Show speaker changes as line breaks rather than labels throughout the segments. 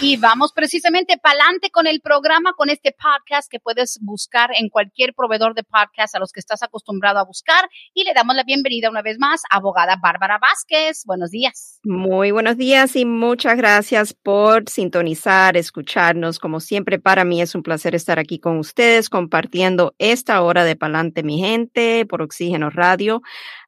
Y vamos precisamente para adelante con el programa, con este podcast que puedes buscar en cualquier proveedor de podcast a los que estás acostumbrado a buscar. Y le damos la bienvenida una vez más a abogada Bárbara Vázquez. Buenos días.
Muy buenos días y muchas gracias por sintonizar, escucharnos. Como siempre, para mí es un placer estar aquí con ustedes compartiendo esta hora de Palante, mi gente, por Oxígeno Radio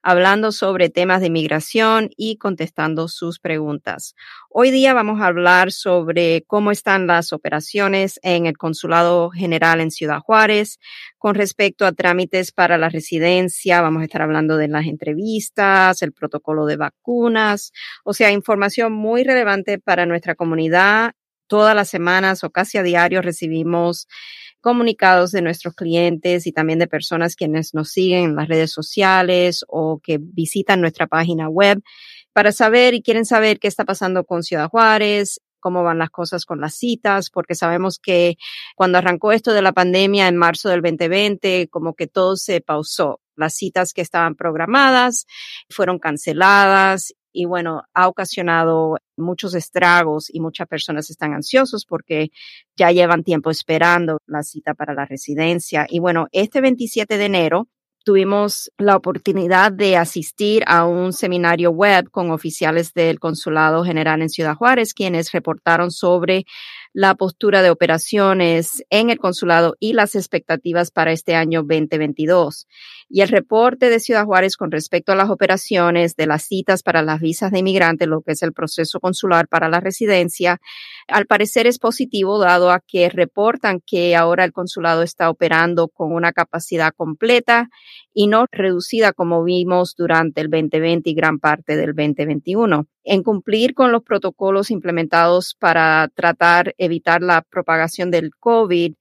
hablando sobre temas de inmigración y contestando sus preguntas. Hoy día vamos a hablar sobre cómo están las operaciones en el Consulado General en Ciudad Juárez con respecto a trámites para la residencia. Vamos a estar hablando de las entrevistas, el protocolo de vacunas, o sea, información muy relevante para nuestra comunidad. Todas las semanas o casi a diario recibimos comunicados de nuestros clientes y también de personas quienes nos siguen en las redes sociales o que visitan nuestra página web para saber y quieren saber qué está pasando con Ciudad Juárez, cómo van las cosas con las citas, porque sabemos que cuando arrancó esto de la pandemia en marzo del 2020, como que todo se pausó. Las citas que estaban programadas fueron canceladas y bueno, ha ocasionado muchos estragos y muchas personas están ansiosos porque ya llevan tiempo esperando la cita para la residencia. Y bueno, este 27 de enero tuvimos la oportunidad de asistir a un seminario web con oficiales del Consulado General en Ciudad Juárez, quienes reportaron sobre la postura de operaciones en el consulado y las expectativas para este año 2022. Y el reporte de Ciudad Juárez con respecto a las operaciones de las citas para las visas de inmigrantes, lo que es el proceso consular para la residencia, al parecer es positivo dado a que reportan que ahora el consulado está operando con una capacidad completa y no reducida como vimos durante el 2020 y gran parte del 2021 en cumplir con los protocolos implementados para tratar, evitar la propagación del COVID,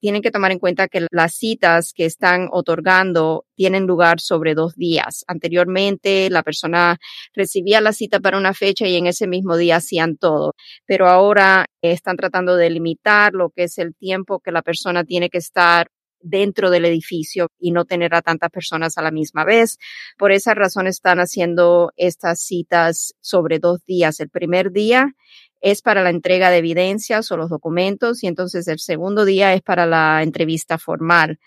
tienen que tomar en cuenta que las citas que están otorgando tienen lugar sobre dos días. Anteriormente, la persona recibía la cita para una fecha y en ese mismo día hacían todo, pero ahora están tratando de limitar lo que es el tiempo que la persona tiene que estar dentro del edificio y no tener a tantas personas a la misma vez. Por esa razón están haciendo estas citas sobre dos días. El primer día es para la entrega de evidencias o los documentos y entonces el segundo día es para la entrevista formal.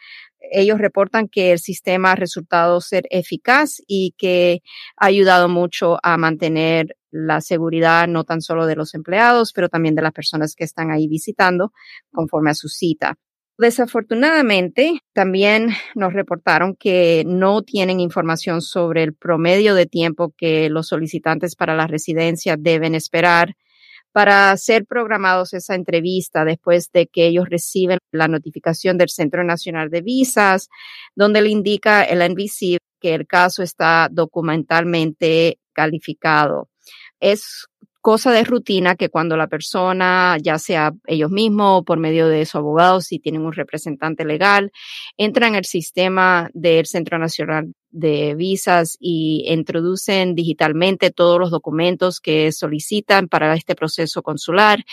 Ellos reportan que el sistema ha resultado ser eficaz y que ha ayudado mucho a mantener la seguridad no tan solo de los empleados, pero también de las personas que están ahí visitando conforme a su cita. Desafortunadamente, también nos reportaron que no tienen información sobre el promedio de tiempo que los solicitantes para la residencia deben esperar para ser programados esa entrevista después de que ellos reciben la notificación del Centro Nacional de Visas, donde le indica el NBC que el caso está documentalmente calificado. Es cosa de rutina que cuando la persona, ya sea ellos mismos o por medio de su abogado, si tienen un representante legal, entra en el sistema del Centro Nacional de Visas y introducen digitalmente todos los documentos que solicitan para este proceso consular.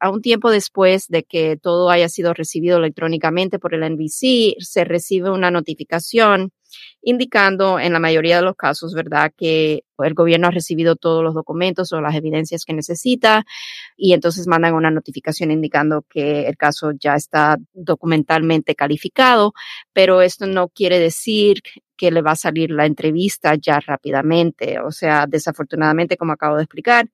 A un tiempo después de que todo haya sido recibido electrónicamente por el NBC, se recibe una notificación indicando en la mayoría de los casos, ¿verdad?, que el gobierno ha recibido todos los documentos o las evidencias que necesita y entonces mandan una notificación indicando que el caso ya está documentalmente calificado, pero esto no quiere decir que le va a salir la entrevista ya rápidamente. O sea, desafortunadamente, como acabo de explicar,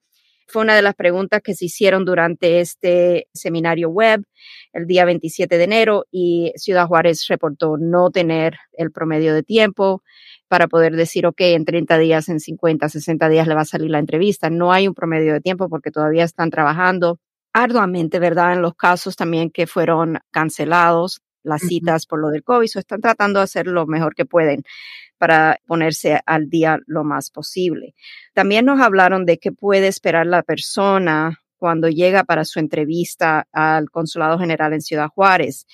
fue una de las preguntas que se hicieron durante este seminario web el día 27 de enero y Ciudad Juárez reportó no tener el promedio de tiempo para poder decir, ok, en 30 días, en 50, 60 días le va a salir la entrevista. No hay un promedio de tiempo porque todavía están trabajando arduamente, ¿verdad? En los casos también que fueron cancelados las citas por lo del COVID, o están tratando de hacer lo mejor que pueden para ponerse al día lo más posible. También nos hablaron de qué puede esperar la persona cuando llega para su entrevista al Consulado General en Ciudad Juárez.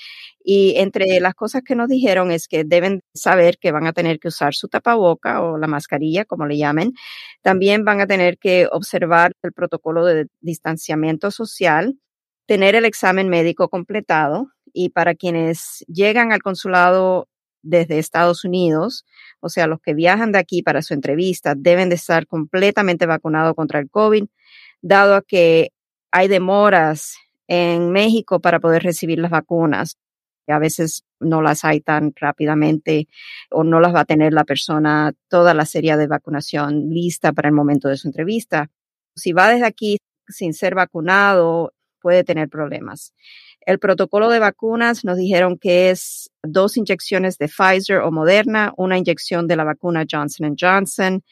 Y entre las cosas que nos dijeron es que deben saber que van a tener que usar su tapaboca o la mascarilla, como le llamen. También van a tener que observar el protocolo de distanciamiento social, tener el examen médico completado y para quienes llegan al consulado desde Estados Unidos, o sea, los que viajan de aquí para su entrevista deben de estar completamente vacunados contra el COVID, dado a que hay demoras en México para poder recibir las vacunas a veces no las hay tan rápidamente o no las va a tener la persona toda la serie de vacunación lista para el momento de su entrevista. Si va desde aquí sin ser vacunado, puede tener problemas. El protocolo de vacunas nos dijeron que es dos inyecciones de Pfizer o Moderna, una inyección de la vacuna Johnson Johnson.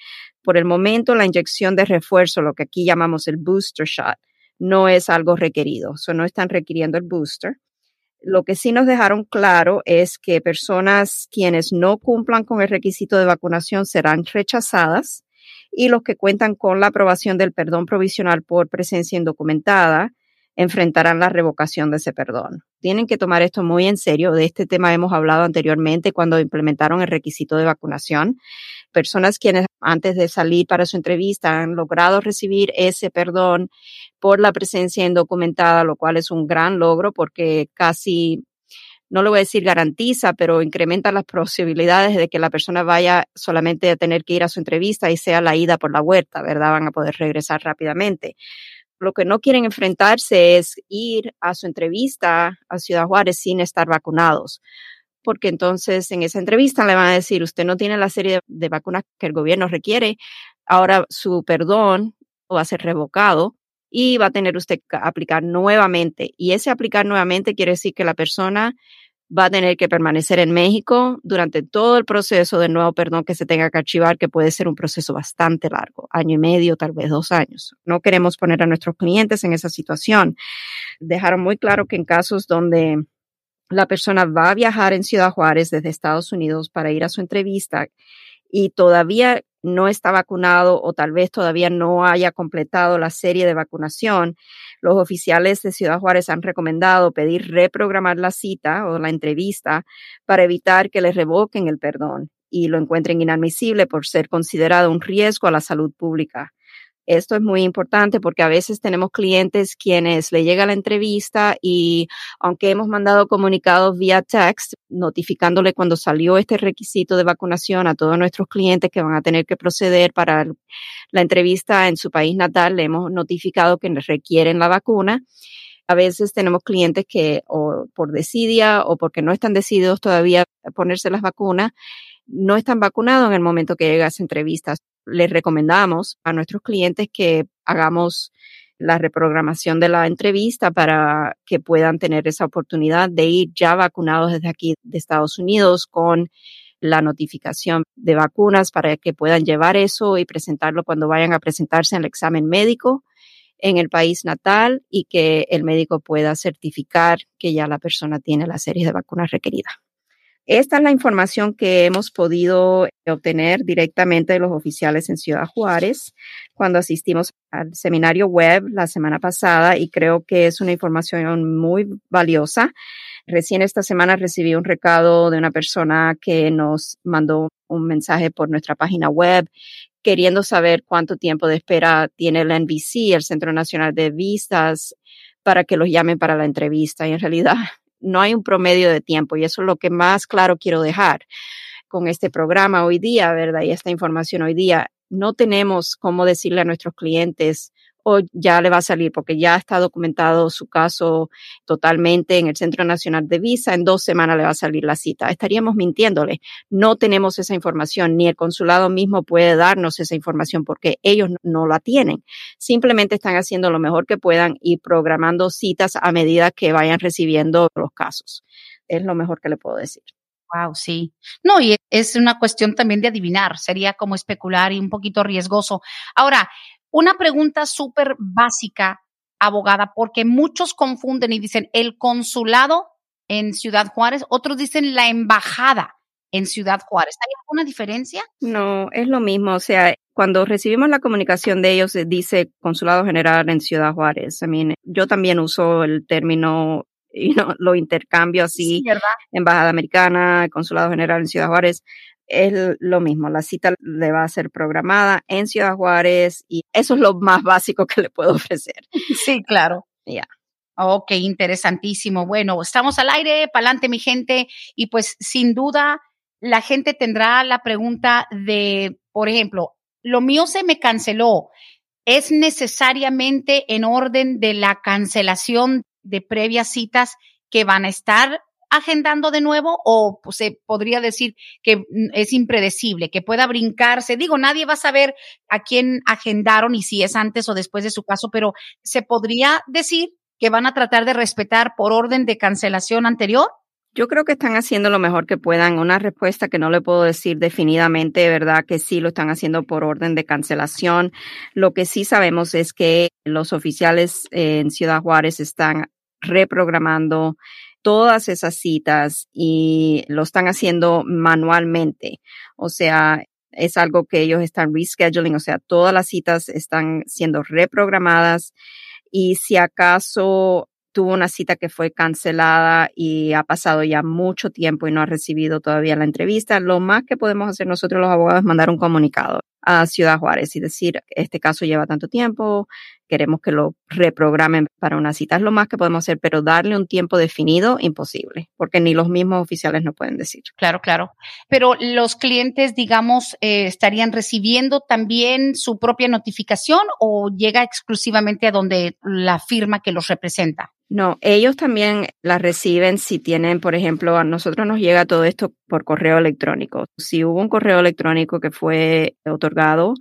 Por el momento, la inyección de refuerzo, lo que aquí llamamos el booster shot, no es algo requerido. O no están requiriendo el booster. Lo que sí nos dejaron claro es que personas quienes no cumplan con el requisito de vacunación serán rechazadas y los que cuentan con la aprobación del perdón provisional por presencia indocumentada enfrentarán la revocación de ese perdón. Tienen que tomar esto muy en serio. De este tema hemos hablado anteriormente cuando implementaron el requisito de vacunación. Personas quienes antes de salir para su entrevista han logrado recibir ese perdón por la presencia indocumentada, lo cual es un gran logro porque casi, no lo voy a decir garantiza, pero incrementa las posibilidades de que la persona vaya solamente a tener que ir a su entrevista y sea la ida por la huerta, ¿verdad? Van a poder regresar rápidamente. Lo que no quieren enfrentarse es ir a su entrevista a Ciudad Juárez sin estar vacunados porque entonces en esa entrevista le van a decir, usted no tiene la serie de, vacunas que el gobierno requiere, ahora su perdón va a ser revocado y va a tener usted que aplicar nuevamente. Y ese aplicar nuevamente quiere decir que la persona va a tener que permanecer en México durante todo el proceso de nuevo perdón que se tenga que archivar, que puede ser un proceso bastante largo, año y medio, tal vez dos años. No queremos poner a nuestros clientes en esa situación. Dejaron muy claro que en casos donde la persona va a viajar en Ciudad Juárez desde Estados Unidos para ir a su entrevista y todavía no está vacunado o tal vez todavía no haya completado la serie de vacunación, los oficiales de Ciudad Juárez han recomendado pedir reprogramar la cita o la entrevista para evitar que le revoquen el perdón y lo encuentren inadmisible por ser considerado un riesgo a la salud pública. Esto es muy importante porque a veces tenemos clientes quienes le llega la entrevista y aunque hemos mandado comunicados vía text notificándole cuando salió este requisito de vacunación a todos nuestros clientes que van a tener que proceder para la entrevista en su país natal, le hemos notificado que requieren la vacuna. A veces tenemos clientes que o por desidia o porque no están decididos todavía a ponerse las vacunas, no están vacunados en el momento que llega esa entrevista les recomendamos a nuestros clientes que hagamos la reprogramación de la entrevista para que puedan tener esa oportunidad de ir ya vacunados desde aquí de Estados Unidos con la notificación de vacunas para que puedan llevar eso y presentarlo cuando vayan a presentarse en el examen médico en el país natal y que el médico pueda certificar que ya la persona tiene la serie de vacunas requeridas. Esta es la información que hemos podido obtener directamente de los oficiales en Ciudad Juárez cuando asistimos al seminario web la semana pasada y creo que es una información muy valiosa. Recién esta semana recibí un recado de una persona que nos mandó un mensaje por nuestra página web queriendo saber cuánto tiempo de espera tiene el NBC, el Centro Nacional de Vistas, para que los llamen para la entrevista. Y en realidad no hay un promedio de tiempo y eso es lo que más claro quiero dejar con este programa hoy día, ¿verdad? Y esta información hoy día. No tenemos cómo decirle a nuestros clientes, o ya le va a salir porque ya está documentado su caso totalmente en el Centro Nacional de Visa. En dos semanas le va a salir la cita. Estaríamos mintiéndole. No tenemos esa información, ni el consulado mismo puede darnos esa información porque ellos no la tienen. Simplemente están haciendo lo mejor que puedan y programando citas a medida que vayan recibiendo los casos. Es lo mejor que le puedo decir.
Wow, sí. No, y es una cuestión también de adivinar, sería como especular y un poquito riesgoso. Ahora, una pregunta súper básica, abogada, porque muchos confunden y dicen el consulado en Ciudad Juárez, otros dicen la embajada en Ciudad Juárez. alguna diferencia?
No, es lo mismo. O sea, cuando recibimos la comunicación de ellos, eh, dice Consulado General en Ciudad Juárez. I mean, yo también uso el término, y no lo intercambio así. Embajada Americana, Consulado General en Ciudad Juárez. Es lo mismo, la cita le va a ser programada en Ciudad Juárez y eso es lo más básico que le puedo ofrecer.
Sí, claro.
Ya.
Ok, interesantísimo. Bueno, estamos al aire, pa'lante mi gente, y pues sin duda la gente tendrá la pregunta de, por ejemplo, lo mío se me canceló. ¿Es necesariamente en orden de la cancelación de previas citas que van a estar agendando de nuevo o pues, se podría decir que es impredecible, que pueda brincarse? Digo, nadie va a saber a quién agendaron y si es antes o después de su caso, pero se podría decir que van a tratar de respetar por orden de cancelación anterior?
Yo creo que están haciendo lo mejor que puedan. Una respuesta que no le puedo decir definidamente, ¿verdad? Que sí lo están haciendo por orden de cancelación. Lo que sí sabemos es que los oficiales en Ciudad Juárez están reprogramando todas esas citas y lo están haciendo manualmente. O sea, es algo que ellos están rescheduling, o sea, todas las citas están siendo reprogramadas y si acaso tuvo una cita que fue cancelada y ha pasado ya mucho tiempo y no ha recibido todavía la entrevista, lo más que podemos hacer nosotros los abogados es mandar un comunicado a Ciudad Juárez y decir, este caso lleva tanto tiempo, queremos que lo reprogramen para una cita. Es lo más que podemos hacer, pero darle un tiempo definido, imposible, porque ni los mismos oficiales no pueden decir.
Claro, claro. Pero los clientes, digamos, eh, estarían recibiendo también su propia notificación o llega exclusivamente a donde la firma que los representa.
No, ellos también la reciben si tienen, por ejemplo, a nosotros nos llega todo esto por correo electrónico. Si hubo un correo electrónico que fue otorgado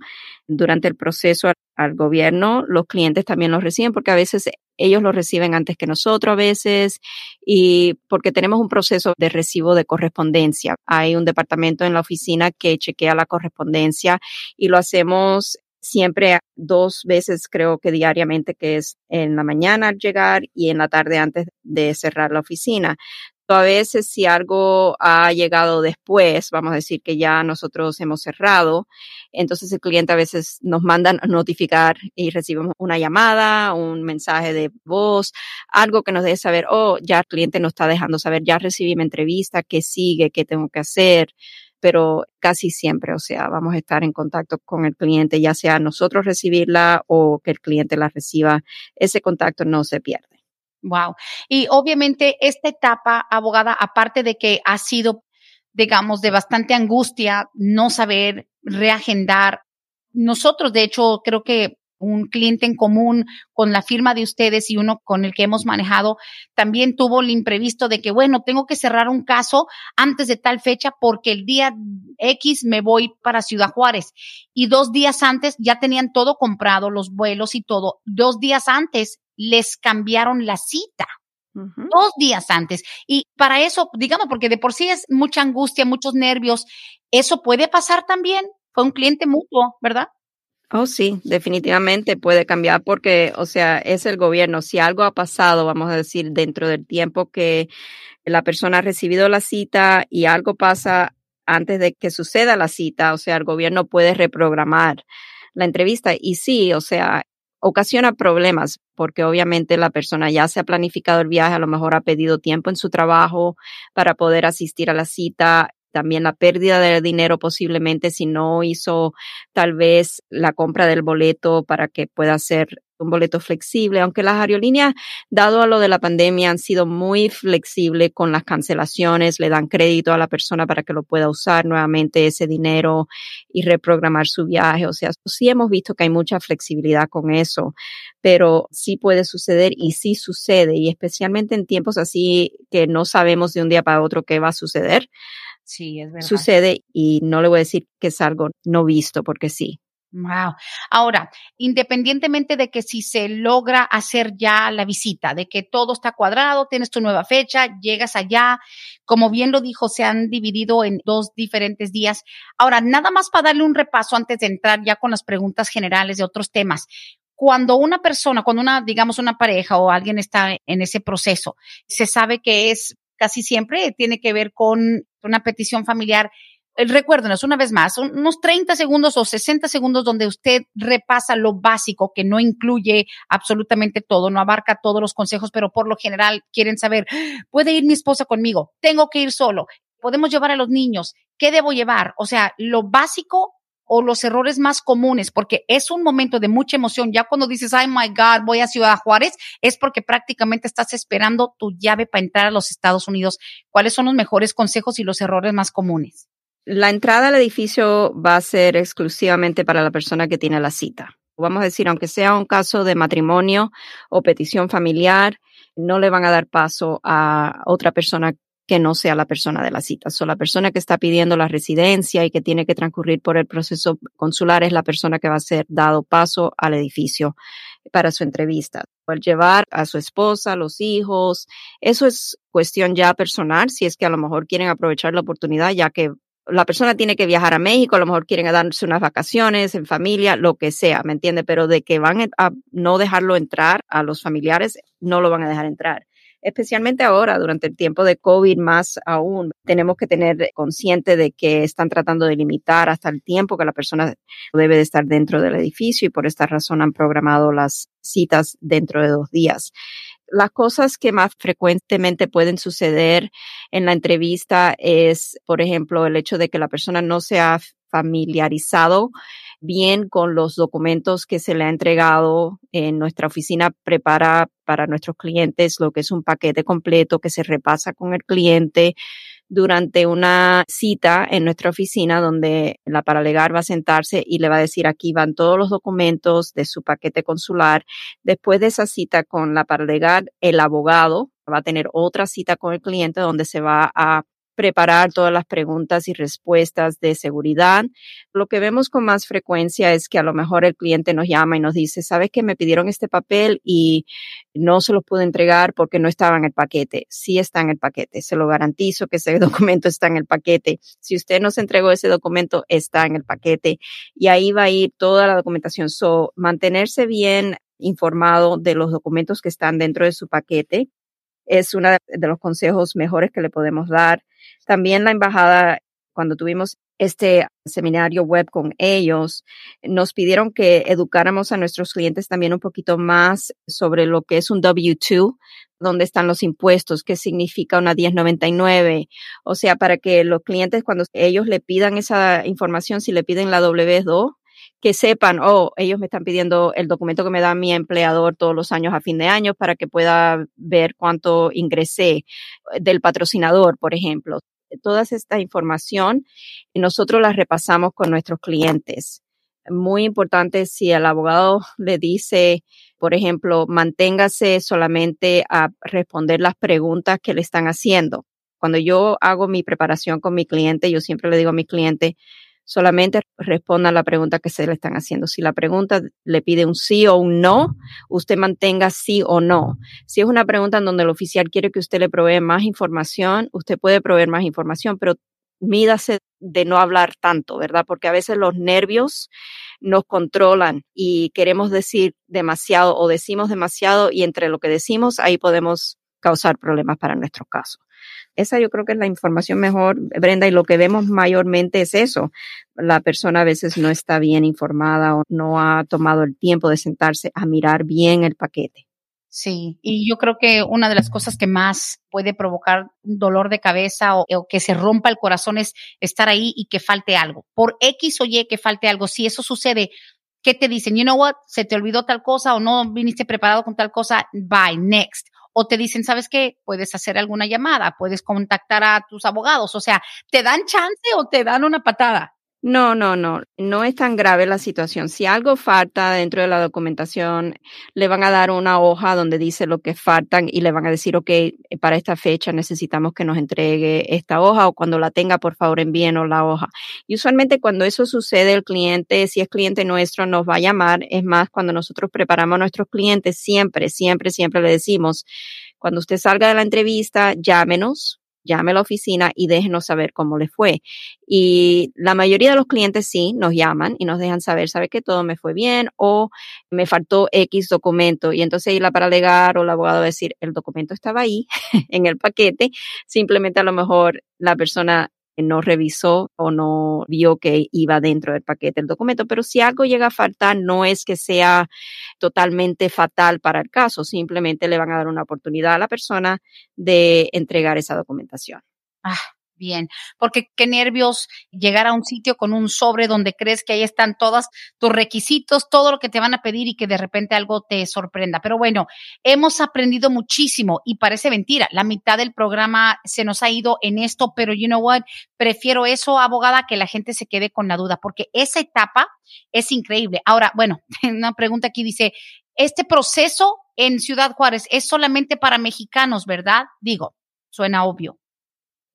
durante el proceso al, al gobierno, los clientes también lo reciben porque a veces ellos lo reciben antes que nosotros a veces y porque tenemos un proceso de recibo de correspondencia. Hay un departamento en la oficina que chequea la correspondencia y lo hacemos siempre dos veces creo que diariamente, que es en la mañana al llegar y en la tarde antes de cerrar la oficina. A veces si algo ha llegado después, vamos a decir que ya nosotros hemos cerrado, entonces el cliente a veces nos manda a notificar y recibimos una llamada, un mensaje de voz, algo que nos deje saber, oh, ya el cliente nos está dejando saber, ya recibí mi entrevista, qué sigue, qué tengo que hacer pero casi siempre, o sea, vamos a estar en contacto con el cliente, ya sea nosotros recibirla o que el cliente la reciba, ese contacto no se pierde.
Wow. Y obviamente esta etapa, abogada, aparte de que ha sido, digamos, de bastante angustia no saber reagendar, nosotros, de hecho, creo que un cliente en común con la firma de ustedes y uno con el que hemos manejado, también tuvo el imprevisto de que, bueno, tengo que cerrar un caso antes de tal fecha porque el día X me voy para Ciudad Juárez. Y dos días antes ya tenían todo comprado, los vuelos y todo. Dos días antes les cambiaron la cita. Uh -huh. Dos días antes. Y para eso, digamos, porque de por sí es mucha angustia, muchos nervios, eso puede pasar también. Fue un cliente mutuo, ¿verdad?
Oh, sí, definitivamente puede cambiar porque, o sea, es el gobierno. Si algo ha pasado, vamos a decir, dentro del tiempo que la persona ha recibido la cita y algo pasa antes de que suceda la cita, o sea, el gobierno puede reprogramar la entrevista. Y sí, o sea, ocasiona problemas porque obviamente la persona ya se ha planificado el viaje, a lo mejor ha pedido tiempo en su trabajo para poder asistir a la cita también la pérdida de dinero posiblemente si no hizo tal vez la compra del boleto para que pueda ser un boleto flexible, aunque las aerolíneas, dado a lo de la pandemia, han sido muy flexibles con las cancelaciones, le dan crédito a la persona para que lo pueda usar nuevamente ese dinero y reprogramar su viaje. O sea, sí hemos visto que hay mucha flexibilidad con eso, pero sí puede suceder y sí sucede, y especialmente en tiempos así que no sabemos de un día para otro qué va a suceder.
Sí, es verdad.
Sucede y no le voy a decir que es algo no visto, porque sí.
Wow. Ahora, independientemente de que si se logra hacer ya la visita, de que todo está cuadrado, tienes tu nueva fecha, llegas allá, como bien lo dijo, se han dividido en dos diferentes días. Ahora, nada más para darle un repaso antes de entrar ya con las preguntas generales de otros temas. Cuando una persona, cuando una, digamos, una pareja o alguien está en ese proceso, se sabe que es casi siempre tiene que ver con una petición familiar recuérdenos una vez más, unos 30 segundos o 60 segundos donde usted repasa lo básico que no incluye absolutamente todo, no abarca todos los consejos, pero por lo general quieren saber, ¿puede ir mi esposa conmigo? ¿Tengo que ir solo? ¿Podemos llevar a los niños? ¿Qué debo llevar? O sea, lo básico o los errores más comunes, porque es un momento de mucha emoción. Ya cuando dices, ay, my God, voy a Ciudad Juárez, es porque prácticamente estás esperando tu llave para entrar a los Estados Unidos. ¿Cuáles son los mejores consejos y los errores más comunes?
La entrada al edificio va a ser exclusivamente para la persona que tiene la cita. Vamos a decir, aunque sea un caso de matrimonio o petición familiar, no le van a dar paso a otra persona que no sea la persona de la cita. So, la persona que está pidiendo la residencia y que tiene que transcurrir por el proceso consular es la persona que va a ser dado paso al edificio para su entrevista. El llevar a su esposa, los hijos, eso es cuestión ya personal, si es que a lo mejor quieren aprovechar la oportunidad, ya que la persona tiene que viajar a México, a lo mejor quieren darse unas vacaciones en familia, lo que sea, ¿me entiende? Pero de que van a no dejarlo entrar a los familiares, no lo van a dejar entrar especialmente ahora, durante el tiempo de COVID, más aún, tenemos que tener consciente de que están tratando de limitar hasta el tiempo que la persona debe de estar dentro del edificio y por esta razón han programado las citas dentro de dos días. Las cosas que más frecuentemente pueden suceder en la entrevista es, por ejemplo, el hecho de que la persona no se ha familiarizado bien con los documentos que se le ha entregado. En nuestra oficina prepara para nuestros clientes lo que es un paquete completo que se repasa con el cliente durante una cita en nuestra oficina donde la paralegal va a sentarse y le va a decir aquí van todos los documentos de su paquete consular. Después de esa cita con la paralegal, el abogado va a tener otra cita con el cliente donde se va a preparar todas las preguntas y respuestas de seguridad. Lo que vemos con más frecuencia es que a lo mejor el cliente nos llama y nos dice, sabes que me pidieron este papel y no se lo pude entregar porque no estaba en el paquete. Sí está en el paquete. Se lo garantizo que ese documento está en el paquete. Si usted nos entregó ese documento, está en el paquete y ahí va a ir toda la documentación. So, mantenerse bien informado de los documentos que están dentro de su paquete es uno de los consejos mejores que le podemos dar. También la embajada, cuando tuvimos este seminario web con ellos, nos pidieron que educáramos a nuestros clientes también un poquito más sobre lo que es un W2, dónde están los impuestos, qué significa una 1099. O sea, para que los clientes cuando ellos le pidan esa información, si le piden la W2, que sepan, oh, ellos me están pidiendo el documento que me da mi empleador todos los años a fin de año para que pueda ver cuánto ingresé eh, del patrocinador, por ejemplo. Toda esta información nosotros la repasamos con nuestros clientes. Muy importante si el abogado le dice, por ejemplo, manténgase solamente a responder las preguntas que le están haciendo. Cuando yo hago mi preparación con mi cliente, yo siempre le digo a mi cliente, solamente responda a la pregunta que se le están haciendo. Si la pregunta le pide un sí o un no, usted mantenga sí o no. Si es una pregunta en donde el oficial quiere que usted le provee más información, usted puede proveer más información, pero mídase de no hablar tanto, ¿verdad? Porque a veces los nervios nos controlan y queremos decir demasiado o decimos demasiado y entre lo que decimos ahí podemos causar problemas para nuestro caso. Esa yo creo que es la información mejor, Brenda, y lo que vemos mayormente es eso. La persona a veces no está bien informada o no ha tomado el tiempo de sentarse a mirar bien el paquete.
Sí, y yo creo que una de las cosas que más puede provocar dolor de cabeza o, o, que se rompa el corazón es estar ahí y que falte algo. Por X o Y que falte algo. Si eso sucede, ¿qué te dicen? You know what? Se te olvidó tal cosa o no viniste preparado con tal cosa. Bye, next o te dicen, ¿sabes qué? Puedes hacer alguna llamada, puedes contactar a tus abogados, o sea, ¿te dan chance o te dan una patada?
No, no, no, no es tan grave la situación. Si algo falta dentro de la documentación, le van a dar una hoja donde dice lo que faltan y le van a decir, ok, para esta fecha necesitamos que nos entregue esta hoja o cuando la tenga, por favor, envíenos la hoja. Y usualmente cuando eso sucede, el cliente, si es cliente nuestro, nos va a llamar. Es más, cuando nosotros preparamos a nuestros clientes, siempre, siempre, siempre le decimos, cuando usted salga de la entrevista, llámenos, llame a la oficina y déjenos saber cómo le fue. Y la mayoría de los clientes sí nos llaman y nos dejan saber, sabe que todo me fue bien o me faltó X documento. Y entonces ir para alegar o el abogado decir, el documento estaba ahí en el paquete, simplemente a lo mejor la persona no revisó o no vio que iba dentro del paquete el documento. Pero si algo llega a faltar, no es que sea totalmente fatal para el caso, simplemente le van a dar una oportunidad a la persona de entregar esa documentación.
Ah, bien, porque qué nervios llegar a un sitio con un sobre donde crees que ahí están todos tus requisitos, todo lo que te van a pedir y que de repente algo te sorprenda. Pero bueno, hemos aprendido muchísimo y parece mentira, la mitad del programa se nos ha ido en esto, pero you know what, prefiero eso, abogada, que la gente se quede con la duda, porque esa etapa es increíble. Ahora, bueno, una pregunta aquí dice, este proceso en Ciudad Juárez es solamente para mexicanos, ¿verdad? Digo, suena obvio.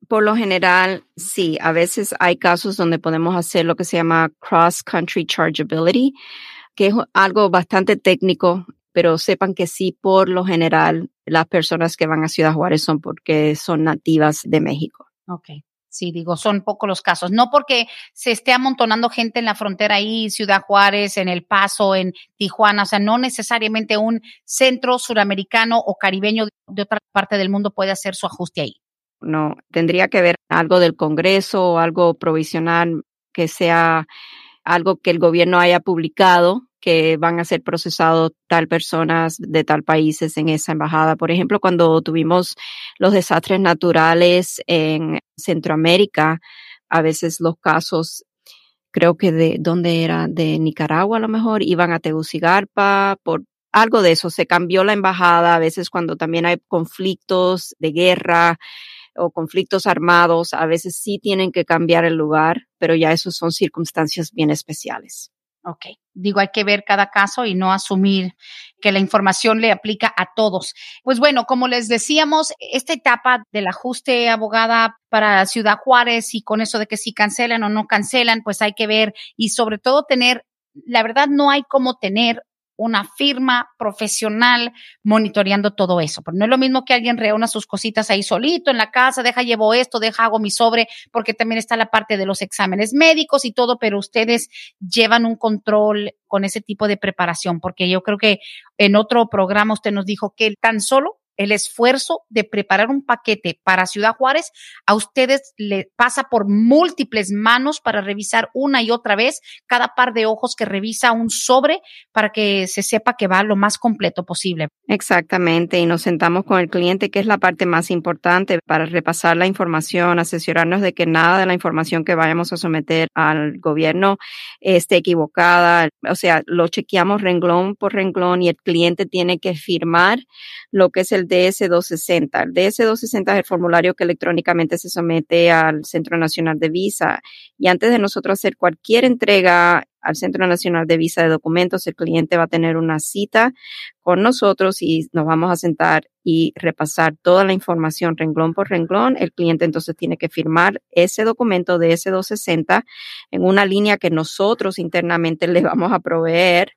Por lo general, sí. A veces hay casos donde podemos hacer lo que se llama cross-country chargeability, que es algo bastante técnico, pero sepan que sí, por lo general, las personas que van a Ciudad Juárez son porque son nativas de México.
Ok. Sí, digo, son pocos los casos. No porque se esté amontonando gente en la frontera ahí, Ciudad Juárez, en El Paso, en Tijuana, o sea, no necesariamente un centro suramericano o caribeño de otra parte del mundo puede hacer su ajuste ahí.
No, tendría que ver algo del Congreso o algo provisional que sea algo que el gobierno haya publicado que van a ser procesados tal personas de tal países en esa embajada. Por ejemplo, cuando tuvimos los desastres naturales en Centroamérica, a veces los casos, creo que de dónde era, de Nicaragua a lo mejor, iban a Tegucigalpa por algo de eso. Se cambió la embajada, a veces cuando también hay conflictos de guerra o conflictos armados, a veces sí tienen que cambiar el lugar, pero ya eso son circunstancias bien especiales.
Ok, digo, hay que ver cada caso y no asumir que la información le aplica a todos. Pues bueno, como les decíamos, esta etapa del ajuste abogada para Ciudad Juárez y con eso de que si cancelan o no cancelan, pues hay que ver y sobre todo tener, la verdad no hay como tener una firma profesional monitoreando todo eso. No es lo mismo que alguien reúna sus cositas ahí solito en la casa, deja llevo esto, deja hago mi sobre, porque también está la parte de los exámenes médicos y todo, pero ustedes llevan un control con ese tipo de preparación, porque yo creo que en otro programa usted nos dijo que tan solo el esfuerzo de preparar un paquete para Ciudad Juárez, a ustedes le pasa por múltiples manos para revisar una y otra vez cada par de ojos que revisa un sobre para que se sepa que va lo más completo posible.
Exactamente, y nos sentamos con el cliente, que es la parte más importante para repasar la información, asesorarnos de que nada de la información que vayamos a someter al gobierno esté equivocada. O sea, lo chequeamos renglón por renglón y el cliente tiene que firmar lo que es el DS-260. El DS-260 es el formulario que electrónicamente se somete al Centro Nacional de Visa. Y antes de nosotros hacer cualquier entrega al Centro Nacional de Visa de Documentos, el cliente va a tener una cita con nosotros y nos vamos a sentar y repasar toda la información renglón por renglón. El cliente entonces tiene que firmar ese documento de ese 260 en una línea que nosotros internamente le vamos a proveer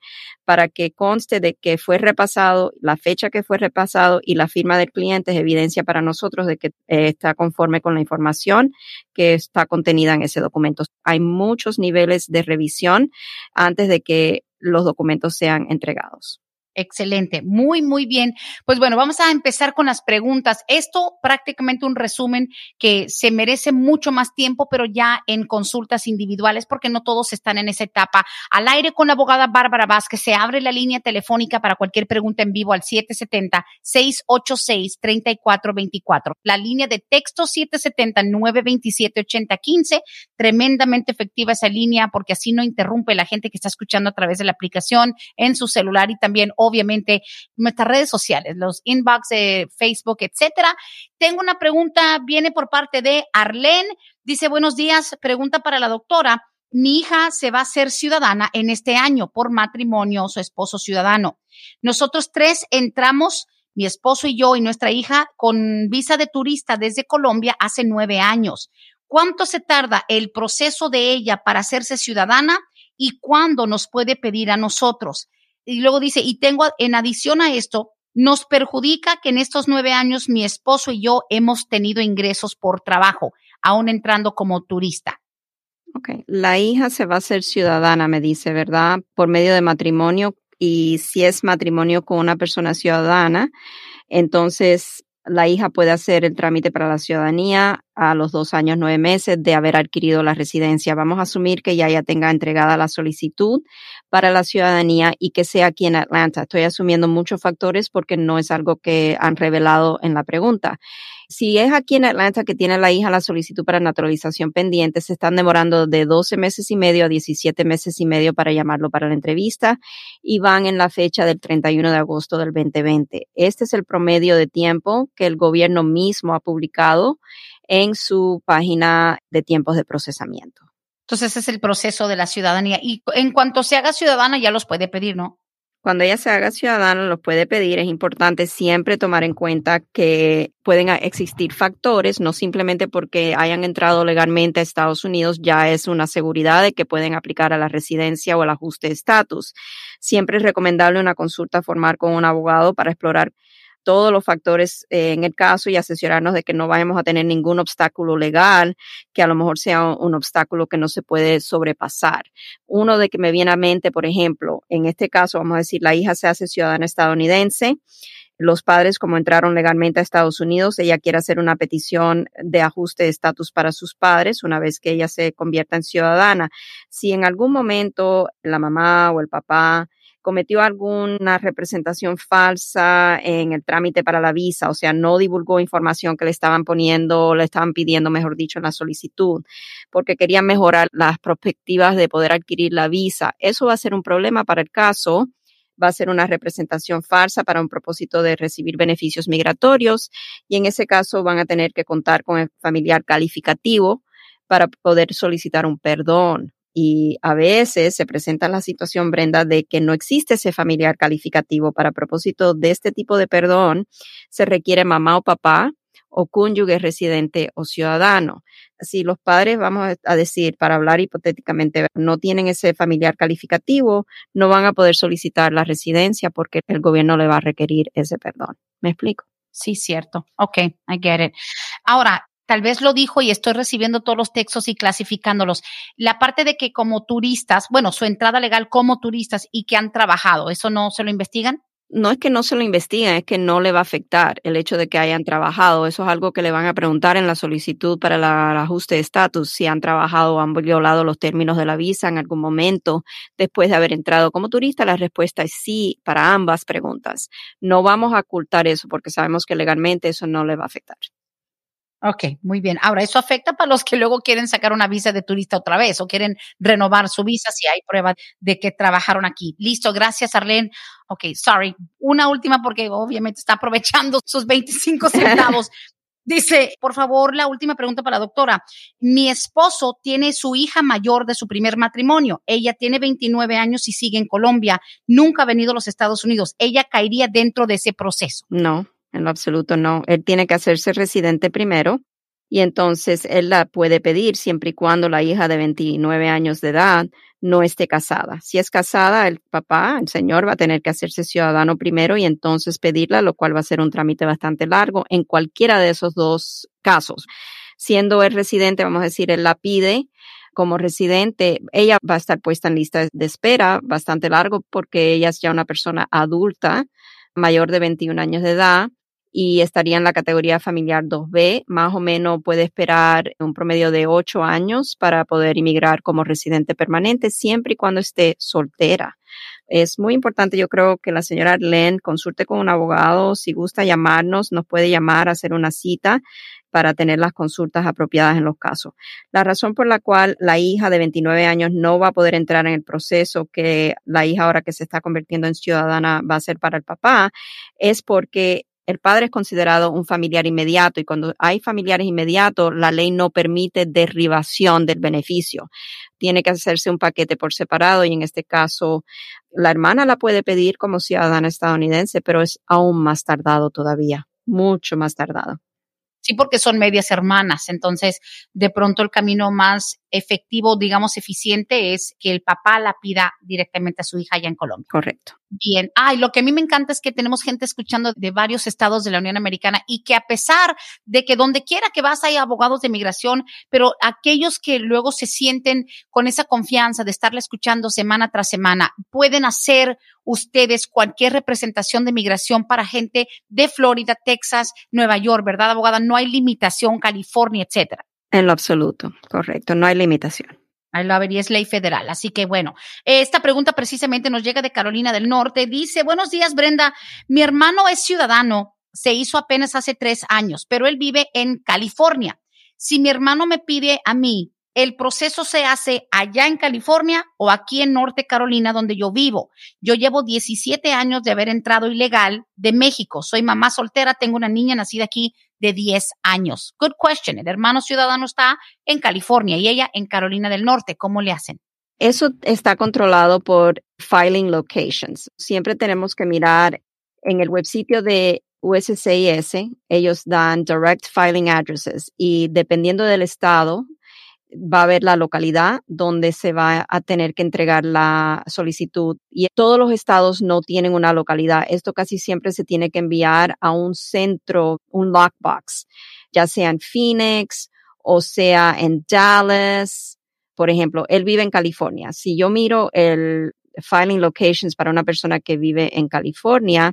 para que conste de que fue repasado, la fecha que fue repasado y la firma del cliente es evidencia para nosotros de que eh, está conforme con la información que está contenida en ese documento. Hay muchos niveles de revisión antes de que los documentos sean entregados.
Excelente, muy, muy bien. Pues bueno, vamos a empezar con las preguntas. Esto prácticamente un resumen que se merece mucho más tiempo, pero ya en consultas individuales, porque no todos están en esa etapa. Al aire con la abogada Bárbara Vázquez, se abre la línea telefónica para cualquier pregunta en vivo al 770-686-3424. La línea de texto 770-927-8015. Tremendamente efectiva esa línea porque así no interrumpe la gente que está escuchando a través de la aplicación en su celular y también obviamente nuestras redes sociales, los inbox de Facebook, etcétera. Tengo una pregunta, viene por parte de Arlene. Dice, buenos días, pregunta para la doctora. Mi hija se va a ser ciudadana en este año por matrimonio, su esposo ciudadano. Nosotros tres entramos, mi esposo y yo y nuestra hija, con visa de turista desde Colombia hace nueve años. ¿Cuánto se tarda el proceso de ella para hacerse ciudadana y cuándo nos puede pedir a nosotros? Y luego dice, y tengo, en adición a esto, nos perjudica que en estos nueve años mi esposo y yo hemos tenido ingresos por trabajo, aún entrando como turista.
Ok, la hija se va a hacer ciudadana, me dice, ¿verdad? Por medio de matrimonio y si es matrimonio con una persona ciudadana, entonces la hija puede hacer el trámite para la ciudadanía a los dos años, nueve meses de haber adquirido la residencia. Vamos a asumir que ya ya tenga entregada la solicitud para la ciudadanía y que sea aquí en Atlanta. Estoy asumiendo muchos factores porque no es algo que han revelado en la pregunta. Si es aquí en Atlanta que tiene la hija la solicitud para naturalización pendiente, se están demorando de 12 meses y medio a 17 meses y medio para llamarlo para la entrevista y van en la fecha del 31 de agosto del 2020. Este es el promedio de tiempo que el gobierno mismo ha publicado en su página de tiempos de procesamiento.
Entonces, ese es el proceso de la ciudadanía. Y en cuanto se haga ciudadana, ya los puede pedir, ¿no?
Cuando ella se haga ciudadana, los puede pedir. Es importante siempre tomar en cuenta que pueden existir factores, no simplemente porque hayan entrado legalmente a Estados Unidos, ya es una seguridad de que pueden aplicar a la residencia o el ajuste de estatus. Siempre es recomendable una consulta formal con un abogado para explorar todos los factores eh, en el caso y asesorarnos de que no vayamos a tener ningún obstáculo legal, que a lo mejor sea un, obstáculo que no se puede sobrepasar. Uno de que me viene a mente, por ejemplo, en este caso, vamos a decir, la hija se hace ciudadana estadounidense. Los padres, como entraron legalmente a Estados Unidos, ella quiere hacer una petición de ajuste de estatus para sus padres una vez que ella se convierta en ciudadana. Si en algún momento la mamá o el papá cometió alguna representación falsa en el trámite para la visa, o sea, no divulgó información que le estaban poniendo, le estaban pidiendo, mejor dicho, en la solicitud, porque querían mejorar las perspectivas de poder adquirir la visa. Eso va a ser un problema para el caso va a ser una representación falsa para un propósito de recibir beneficios migratorios y en ese caso van a tener que contar con el familiar calificativo para poder solicitar un perdón y a veces se presenta la situación, Brenda, de que no existe ese familiar calificativo. Para propósito de este tipo de perdón, se requiere mamá o papá o cónyuge residente o ciudadano. Si los padres, vamos a decir, para hablar hipotéticamente, no tienen ese familiar calificativo, no van a poder solicitar la residencia porque el gobierno le va a requerir ese perdón. ¿Me explico?
Sí, cierto. Ok, I get it. Ahora, tal vez lo dijo y estoy recibiendo todos los textos y clasificándolos. La parte de que como turistas, bueno, su entrada legal como turistas y que han trabajado, ¿eso no se lo investigan?
No es que no se lo investiguen, es que no le va a afectar el hecho de que hayan trabajado. Eso es algo que le van a preguntar en la solicitud para el ajuste de estatus, si han trabajado o han violado los términos de la visa en algún momento después de haber entrado como turista. La respuesta es sí para ambas preguntas. No vamos a ocultar eso porque sabemos que legalmente eso no le va a afectar.
Ok, muy bien. Ahora, eso afecta para los que luego quieren sacar una visa de turista otra vez o quieren renovar su visa si hay prueba de que trabajaron aquí. Listo, gracias, Arlene. Ok, sorry. Una última porque obviamente está aprovechando sus 25 centavos. Dice, por favor, la última pregunta para la doctora. Mi esposo tiene su hija mayor de su primer matrimonio. Ella tiene 29 años y sigue en Colombia. Nunca ha venido a los Estados Unidos. ¿Ella caería dentro de ese proceso?
No, en lo absoluto no. Él tiene que hacerse residente primero y entonces él la puede pedir siempre y cuando la hija de 29 años de edad no esté casada. Si es casada, el papá, el señor, va a tener que hacerse ciudadano primero y entonces pedirla, lo cual va a ser un trámite bastante largo en cualquiera de esos dos casos. Siendo el residente, vamos a decir, él la pide como residente, ella va a estar puesta en lista de espera bastante largo porque ella es ya una persona adulta, mayor de 21 años de edad y estaría en la categoría familiar 2B. Más o menos puede esperar un promedio de ocho años para poder inmigrar como residente permanente, siempre y cuando esté soltera. Es muy importante, yo creo que la señora Len consulte con un abogado. Si gusta llamarnos, nos puede llamar a hacer una cita para tener las consultas apropiadas en los casos. La razón por la cual la hija de 29 años no va a poder entrar en el proceso que la hija ahora que se está convirtiendo en ciudadana va a ser para el papá es porque el padre es considerado un familiar inmediato y cuando hay familiares inmediatos, la ley no permite derribación del beneficio. Tiene que hacerse un paquete por separado y en este caso la hermana la puede pedir como ciudadana estadounidense, pero es aún más tardado todavía, mucho más tardado.
Sí, porque son medias hermanas, entonces de pronto el camino más efectivo, digamos, eficiente es que el papá la pida directamente a su hija allá en Colombia.
Correcto.
Bien. Ay, lo que a mí me encanta es que tenemos gente escuchando de varios estados de la Unión Americana y que a pesar de que donde quiera que vas hay abogados de migración, pero aquellos que luego se sienten con esa confianza de estarle escuchando semana tras semana, pueden hacer ustedes cualquier representación de migración para gente de Florida, Texas, Nueva York, ¿verdad, abogada? No hay limitación, California, etcétera.
En lo absoluto, correcto, no hay limitación.
Ahí lo vería, es ley federal. Así que bueno, esta pregunta precisamente nos llega de Carolina del Norte. Dice, buenos días, Brenda. Mi hermano es ciudadano, se hizo apenas hace tres años, pero él vive en California. Si mi hermano me pide a mí el proceso se hace allá en California o aquí en Norte Carolina, donde yo vivo. Yo llevo 17 años de haber entrado ilegal de México. Soy mamá soltera, tengo una niña nacida aquí de 10 años. Good question. El hermano ciudadano está en California y ella en Carolina del Norte. ¿Cómo le hacen?
Eso está controlado por filing locations. Siempre tenemos que mirar en el websitio de USCIS, ellos dan direct filing addresses y dependiendo del estado, va a haber la localidad donde se va a tener que entregar la solicitud. Y todos los estados no tienen una localidad. Esto casi siempre se tiene que enviar a un centro, un lockbox, ya sea en Phoenix o sea en Dallas. Por ejemplo, él vive en California. Si yo miro el filing locations para una persona que vive en California,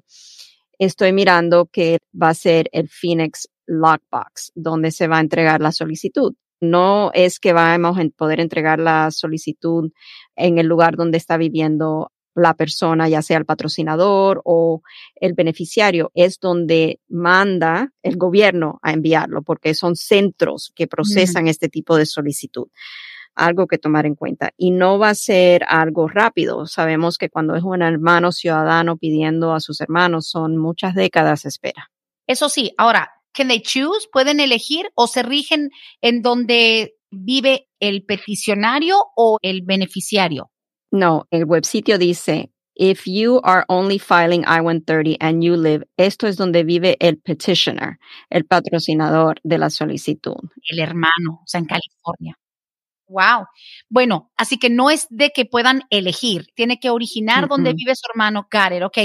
estoy mirando que va a ser el Phoenix Lockbox, donde se va a entregar la solicitud. No es que vamos a poder entregar la solicitud en el lugar donde está viviendo la persona, ya sea el patrocinador o el beneficiario, es donde manda el gobierno a enviarlo, porque son centros que procesan este tipo de solicitud. Algo que tomar en cuenta. Y no va a ser algo rápido. Sabemos que cuando es un hermano ciudadano pidiendo a sus hermanos, son muchas décadas de espera.
Eso sí, ahora, can they choose? ¿Pueden elegir o se rigen en donde vive el peticionario o el beneficiario?
No, el websitio dice, if you are only filing I-130 and you live, esto es donde vive el petitioner, el patrocinador de la solicitud.
El hermano, o sea, en California. Wow. Bueno, así que no es de que puedan elegir, tiene que originar donde vive su hermano Karen, ok.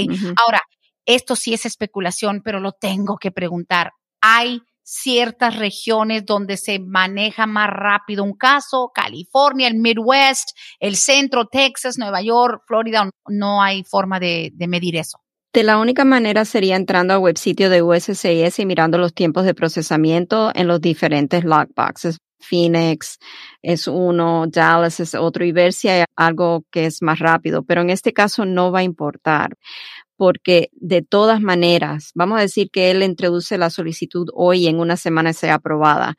Ahora, esto sí es especulación, pero lo tengo que preguntar hay ciertas regiones donde se maneja más rápido un caso, California, el Midwest, el centro, Texas, Nueva York, Florida, no hay forma de, medir eso.
De la única manera sería entrando al websitio de USCIS y mirando los tiempos de procesamiento en los diferentes lockboxes. Phoenix es uno, Dallas es otro y ver si hay algo que es más rápido, pero en este caso no va a importar porque de todas maneras, vamos a decir que él introduce la solicitud hoy y en una semana sea aprobada.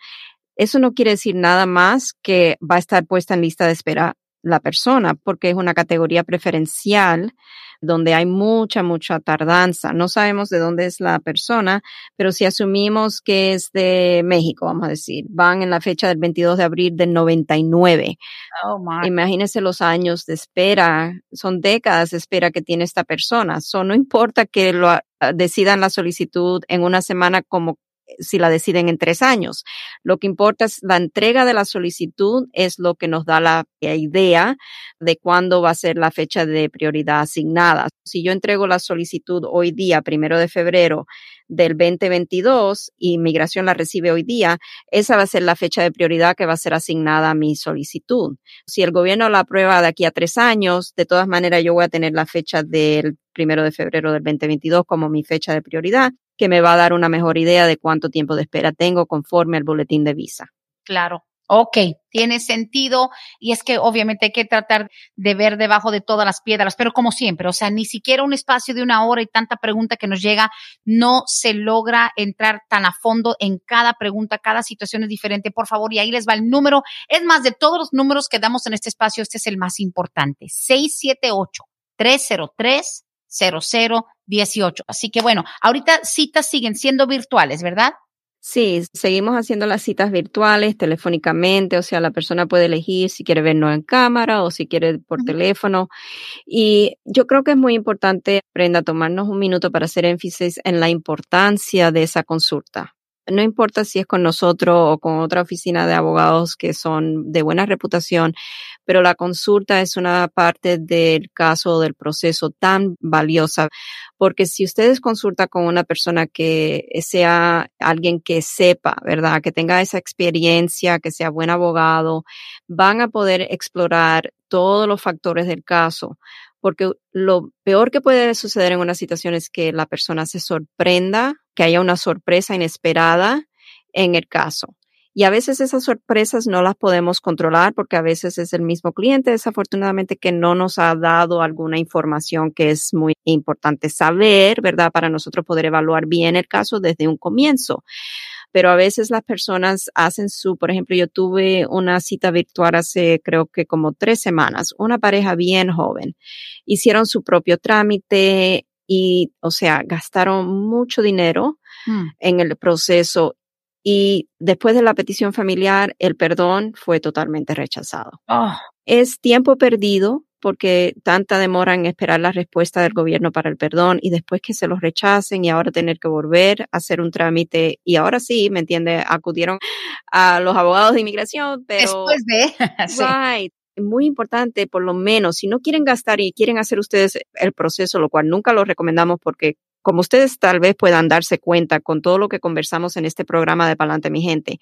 Eso no quiere decir nada más que va a estar puesta en lista de espera la persona, porque es una categoría preferencial donde hay mucha, mucha tardanza. No sabemos de dónde es la persona, pero si asumimos que es de México, vamos a decir, van en la fecha del 22 de abril del 99. Oh, Imagínense los años de espera, son décadas de espera que tiene esta persona. So, no importa que lo decidan la solicitud en una semana como si la deciden en tres años. Lo que importa es la entrega de la solicitud, es lo que nos da la idea de cuándo va a ser la fecha de prioridad asignada. Si yo entrego la solicitud hoy día, primero de febrero del 2022, y inmigración la recibe hoy día, esa va a ser la fecha de prioridad que va a ser asignada a mi solicitud. Si el gobierno la aprueba de aquí a tres años, de todas maneras yo voy a tener la fecha del primero de febrero del 2022 como mi fecha de prioridad que me va a dar una mejor idea de cuánto tiempo de espera tengo conforme al boletín de visa.
Claro. Ok, tiene sentido y es que obviamente hay que tratar de ver debajo de todas las piedras, pero como siempre, o sea, ni siquiera un espacio de una hora y tanta pregunta que nos llega, no se logra entrar tan a fondo en cada pregunta, cada situación es diferente, por favor, y ahí les va el número. Es más, de todos los números que damos en este espacio, este es el más importante, 678 303 0018. Así que bueno, ahorita citas siguen siendo virtuales, ¿verdad?
Sí, seguimos haciendo las citas virtuales, telefónicamente, o sea, la persona puede elegir si quiere vernos en cámara o si quiere por teléfono. Y yo creo que es muy importante, Brenda, tomarnos un minuto para hacer énfasis en la importancia de esa consulta. No importa si es con nosotros o con otra oficina de abogados que son de buena reputación, pero la consulta es una parte del caso del proceso tan valiosa, porque si ustedes consultan con una persona que sea alguien que sepa, ¿verdad? Que tenga esa experiencia, que sea buen abogado, van a poder explorar todos los factores del caso porque lo peor que puede suceder en una situación es que la persona se sorprenda, que haya una sorpresa inesperada en el caso. Y a veces esas sorpresas no las podemos controlar porque a veces es el mismo cliente, desafortunadamente, que no nos ha dado alguna información que es muy importante saber, ¿verdad? Para nosotros poder evaluar bien el caso desde un comienzo pero a veces las personas hacen su, por ejemplo, yo tuve una cita virtual hace creo que como tres semanas, una pareja bien joven, hicieron su propio trámite y, o sea, gastaron mucho dinero mm. en el proceso y después de la petición familiar, el perdón fue totalmente rechazado. Ah. Es tiempo perdido porque tanta demora en esperar la respuesta del gobierno para el perdón y después que se los rechacen y ahora tener que volver a hacer un trámite y ahora sí, ¿me entiende? Acudieron a los abogados de inmigración, pero...
Después de...
right. Muy importante, por lo menos, si no quieren gastar y quieren hacer ustedes el proceso, lo cual nunca lo recomendamos porque como ustedes tal vez puedan darse cuenta con todo lo que conversamos en este programa de Palante, mi gente,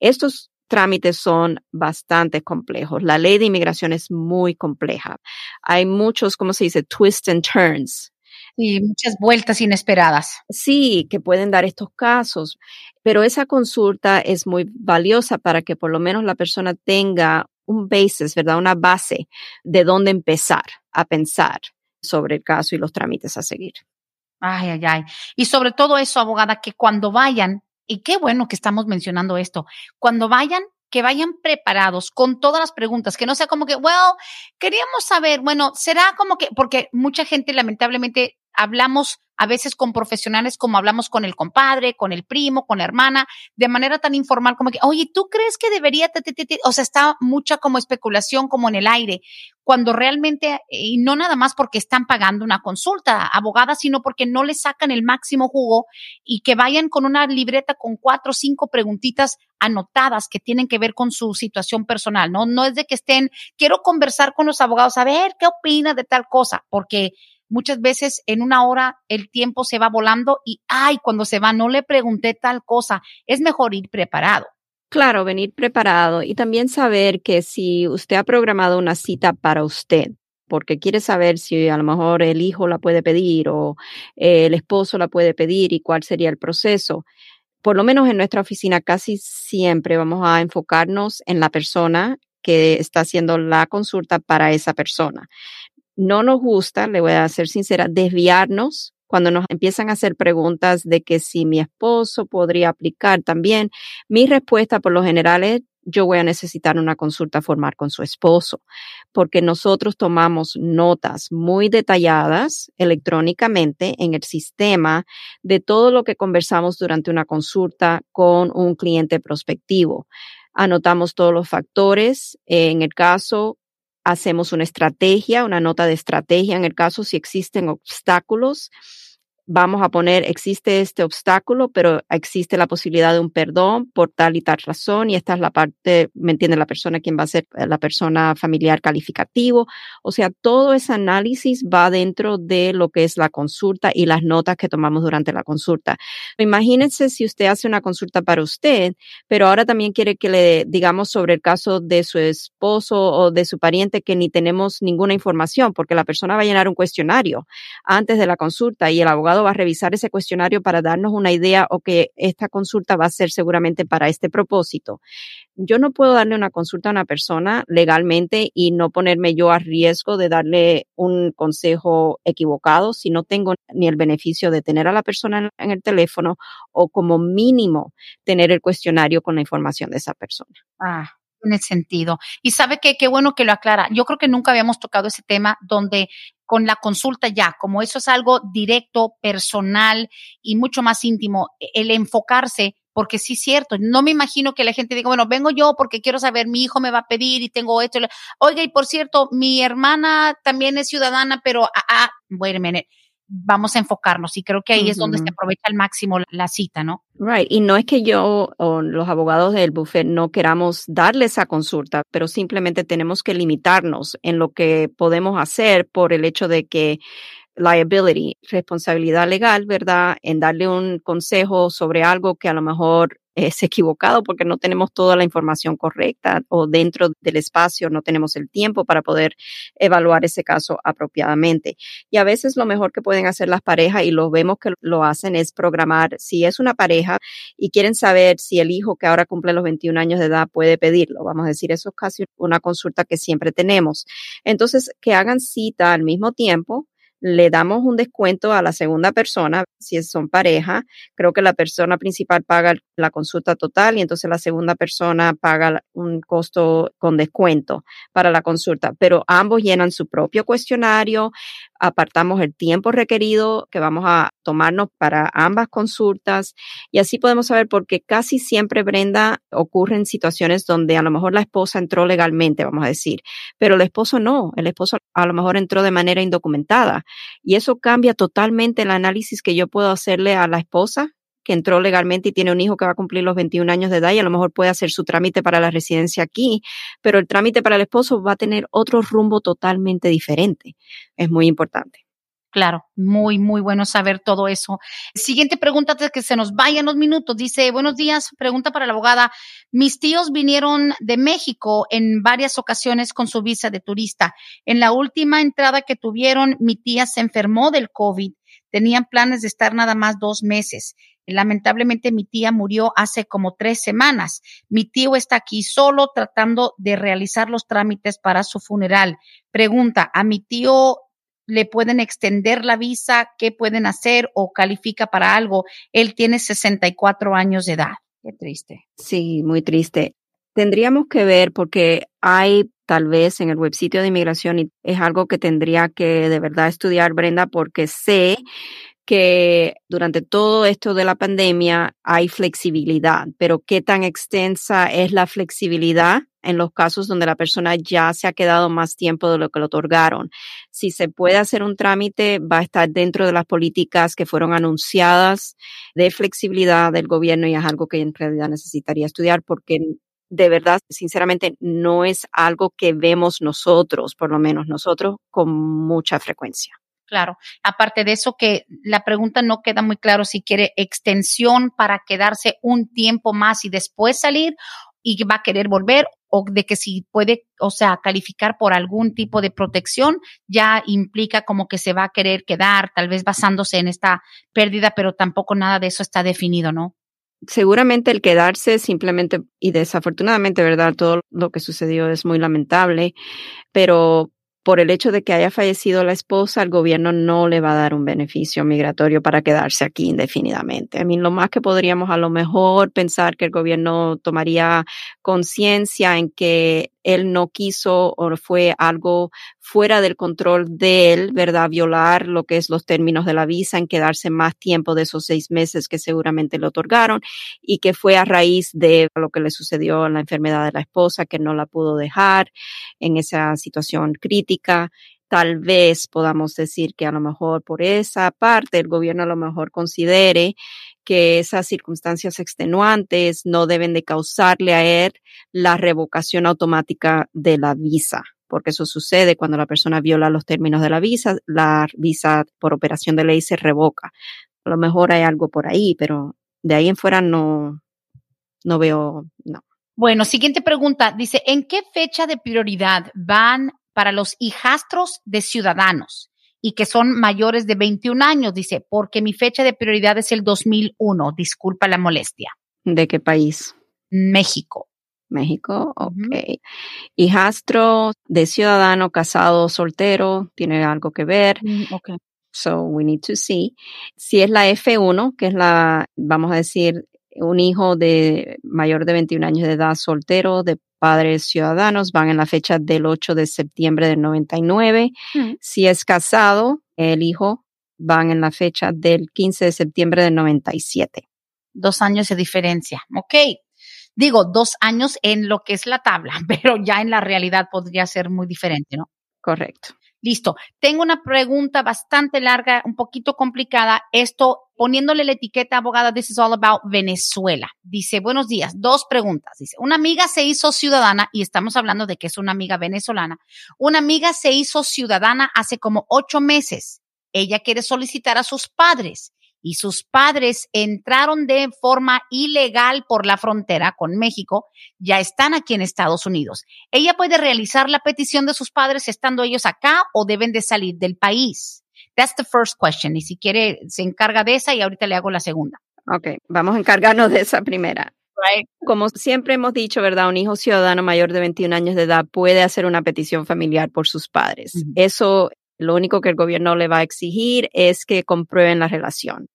estos trámites son bastante complejos. La ley de inmigración es muy compleja. Hay muchos, ¿cómo se dice? Twists and turns.
Y muchas vueltas inesperadas.
Sí, que pueden dar estos casos, pero esa consulta es muy valiosa para que por lo menos la persona tenga un basis, ¿verdad? Una base de dónde empezar a pensar sobre el caso y los trámites a seguir.
Ay, ay, ay. Y sobre todo eso, abogada, que cuando vayan y qué bueno que estamos mencionando esto. Cuando vayan, que vayan preparados con todas las preguntas, que no sea como que, well, queríamos saber, bueno, será como que, porque mucha gente lamentablemente hablamos a veces con profesionales como hablamos con el compadre, con el primo, con la hermana, de manera tan informal como que, oye, ¿tú crees que debería? O sea, está mucha como especulación como en el aire, cuando realmente, y no nada más porque están pagando una consulta abogada, sino porque no le sacan el máximo jugo y que vayan con una libreta con cuatro o cinco preguntitas anotadas que tienen que ver con su situación personal, ¿no? No es de que estén, quiero conversar con los abogados, a ver qué opina de tal cosa, porque muchas veces en una hora el tiempo se va volando y, ay, cuando se va, no le pregunté tal cosa. Es mejor ir preparado.
Claro, venir preparado y también saber que si usted ha programado una cita para usted, porque quiere saber si a lo mejor el hijo la puede pedir o el esposo la puede pedir y cuál sería el proceso. Por lo menos en nuestra oficina casi siempre vamos a enfocarnos en la persona que está haciendo la consulta para esa persona no nos gusta, le voy a ser sincera, desviarnos cuando nos empiezan a hacer preguntas de que si mi esposo podría aplicar también. Mi respuesta por lo general es, yo voy a necesitar una consulta formal con su esposo, porque nosotros tomamos notas muy detalladas electrónicamente en el sistema de todo lo que conversamos durante una consulta con un cliente prospectivo. Anotamos todos los factores, en el caso, hacemos una estrategia, una nota de estrategia en el caso si existen obstáculos vamos a poner, existe este obstáculo, pero existe la posibilidad de un perdón por tal y tal razón, y esta es la parte, ¿me entiende? La persona quien va a ser eh, la persona familiar calificativo. O sea, todo ese análisis va dentro de lo que es la consulta y las notas que tomamos durante la consulta. Imagínense si usted hace una consulta para usted, pero ahora también quiere que le digamos sobre el caso de su esposo o de su pariente que ni tenemos ninguna información, porque la persona va a llenar un cuestionario antes de la consulta y el abogado va a revisar ese cuestionario para darnos una idea o que esta consulta va a ser seguramente para este propósito. Yo no puedo darle una consulta a una persona legalmente y no ponerme yo a riesgo de darle un consejo equivocado si no tengo ni el beneficio de tener a la persona en el teléfono o como mínimo tener el cuestionario con la información de esa persona.
Ah, tiene sentido. Y sabe que qué bueno que lo aclara. Yo creo que nunca habíamos tocado ese tema donde con la consulta ya, como eso es algo directo, personal y mucho más íntimo, e, el enfocarse, porque sí es cierto, no me imagino que la gente diga, bueno, vengo yo porque quiero saber, mi hijo me va a pedir y tengo esto. Oiga, y por cierto, mi hermana también es ciudadana, pero, ah, ah wait a minute, vamos a enfocarnos y creo que ahí es donde se aprovecha al máximo la cita, ¿no?
Right. Y no es que yo o los abogados del buffet no queramos darle esa consulta, pero simplemente tenemos que limitarnos en lo que podemos hacer por el hecho de que liability, responsabilidad legal, ¿verdad? En darle un consejo sobre algo que a lo mejor es equivocado porque no tenemos toda la información correcta o dentro del espacio no tenemos el tiempo para poder evaluar ese caso apropiadamente. Y a veces lo mejor que pueden hacer las parejas y lo vemos que lo hacen es programar, si es una pareja y quieren saber si el hijo que ahora cumple los 21 años de edad puede pedirlo, vamos a decir, eso es casi una consulta que siempre tenemos. Entonces, que hagan cita al mismo tiempo le damos un descuento a la segunda persona, si son pareja, creo que la persona principal paga la consulta total y entonces la segunda persona paga un costo con descuento para la consulta, pero ambos llenan su propio cuestionario, apartamos el tiempo requerido que vamos a tomarnos para ambas consultas y así podemos saber porque casi siempre, Brenda, ocurren situaciones donde a lo mejor la esposa entró legalmente, vamos a decir, pero el esposo no, el esposo a lo mejor entró de manera indocumentada y eso cambia totalmente el análisis que yo puedo hacerle a la esposa que entró legalmente y tiene un hijo que va a cumplir los 21 años de edad y a lo mejor puede hacer su trámite para la residencia aquí, pero el trámite para el esposo va a tener otro rumbo totalmente diferente. Es muy importante.
Claro, muy, muy bueno saber todo eso. Siguiente pregunta antes que se nos vayan los minutos. Dice, buenos días, pregunta para la abogada. Mis tíos vinieron de México en varias ocasiones con su visa de turista. En la última entrada que tuvieron, mi tía se enfermó del COVID. Tenían planes de estar nada más dos meses. Lamentablemente mi tía murió hace como tres semanas. Mi tío está aquí solo tratando de realizar los trámites para su funeral. Pregunta, ¿a mi tío le pueden extender la visa? ¿Qué pueden hacer o califica para algo? Él tiene 64 años de edad. Qué triste.
Sí, muy triste. Tendríamos que ver porque hay tal vez en el websitio de inmigración y es algo que tendría que de verdad estudiar Brenda porque sé que durante todo esto de la pandemia hay flexibilidad, pero qué tan extensa es la flexibilidad en los casos donde la persona ya se ha quedado más tiempo de lo que le otorgaron. Si se puede hacer un trámite, va a estar dentro de las políticas que fueron anunciadas de flexibilidad del gobierno y es algo que en realidad necesitaría estudiar porque de verdad, sinceramente, no es algo que vemos nosotros, por lo menos nosotros, con mucha frecuencia.
Claro. Aparte de eso, que la pregunta no queda muy claro si quiere extensión para quedarse un tiempo más y después salir y va a querer volver o de que si puede, o sea, calificar por algún tipo de protección, ya implica como que se va a querer quedar, tal vez basándose en esta pérdida, pero tampoco nada de eso está definido, ¿no?
Seguramente el quedarse simplemente, y desafortunadamente, ¿verdad? Todo lo que sucedió es muy lamentable, pero por el hecho de que haya fallecido la esposa, el gobierno no le va a dar un beneficio migratorio para quedarse aquí indefinidamente. A mí lo más que podríamos a lo mejor pensar que el gobierno tomaría conciencia en que él no quiso o fue algo fuera del control de él, ¿verdad? Violar lo que es los términos de la visa, en quedarse más tiempo de esos seis meses que seguramente le otorgaron y que fue a raíz de lo que le sucedió en la enfermedad de la esposa, que no la pudo dejar en esa situación crítica tal vez podamos decir que a lo mejor por esa parte el gobierno a lo mejor considere que esas circunstancias extenuantes no deben de causarle a él la revocación automática de la visa, porque eso sucede cuando la persona viola los términos de la visa, la visa por operación de ley se revoca. A lo mejor hay algo por ahí, pero de ahí en fuera no, no veo, no.
Bueno, siguiente pregunta. Dice, ¿en qué fecha de prioridad van para los hijastros de ciudadanos? Y que son mayores de 21 años, dice, porque mi fecha de prioridad es el 2001. Disculpa la molestia.
¿De qué país?
México.
México, ok. Hijastro de ciudadano, casado, soltero, tiene algo que ver.
Mm, ok.
So we need to see. Si es la F1, que es la, vamos a decir, un hijo de mayor de 21 años de edad soltero, de padres ciudadanos van en la fecha del 8 de septiembre del 99. Mm. Si es casado, el hijo van en la fecha del 15 de septiembre del 97.
Dos años de diferencia. Ok. Digo, dos años en lo que es la tabla, pero ya en la realidad podría ser muy diferente, ¿no?
Correcto.
Listo. Tengo una pregunta bastante larga, un poquito complicada. Esto poniéndole la etiqueta abogada, this is all about Venezuela. Dice, buenos días, dos preguntas. Dice, una amiga se hizo ciudadana y estamos hablando de que es una amiga venezolana. Una amiga se hizo ciudadana hace como ocho meses. Ella quiere solicitar a sus padres y sus padres entraron de forma ilegal por la frontera con México, ya están aquí en Estados Unidos. Ella puede realizar la petición de sus padres estando ellos acá o deben de salir del país. That's the first question. Y si quiere, se encarga de esa y ahorita le hago la segunda.
Ok, vamos a encargarnos de esa primera. Como siempre hemos dicho, ¿verdad? Un hijo ciudadano mayor de 21 años de edad puede hacer una petición familiar por sus padres. Eso, lo único que el gobierno le va a exigir es que comprueben la relación.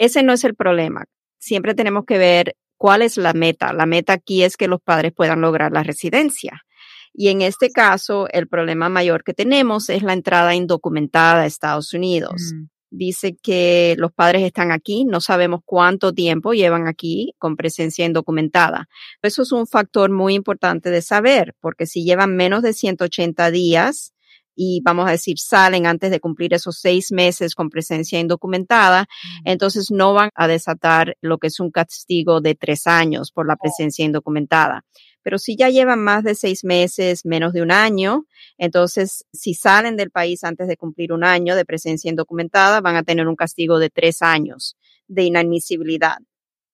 Ese no es el problema. Siempre tenemos que ver cuál es la meta. La meta aquí es que los padres puedan lograr la residencia. Y en este caso, el problema mayor que tenemos es la entrada indocumentada a Estados Unidos. Mm. Dice que los padres están aquí, no sabemos cuánto tiempo llevan aquí con presencia indocumentada. Eso es un factor muy importante de saber, porque si llevan menos de 180 días, y vamos a decir salen antes de cumplir esos seis meses con presencia indocumentada, entonces no van a desatar lo que es un castigo de tres años por la oh. presencia indocumentada. Pero si ya llevan más de seis meses, menos de un año, entonces si salen del país antes de cumplir un año de presencia indocumentada, van a tener un castigo de tres años de inadmisibilidad.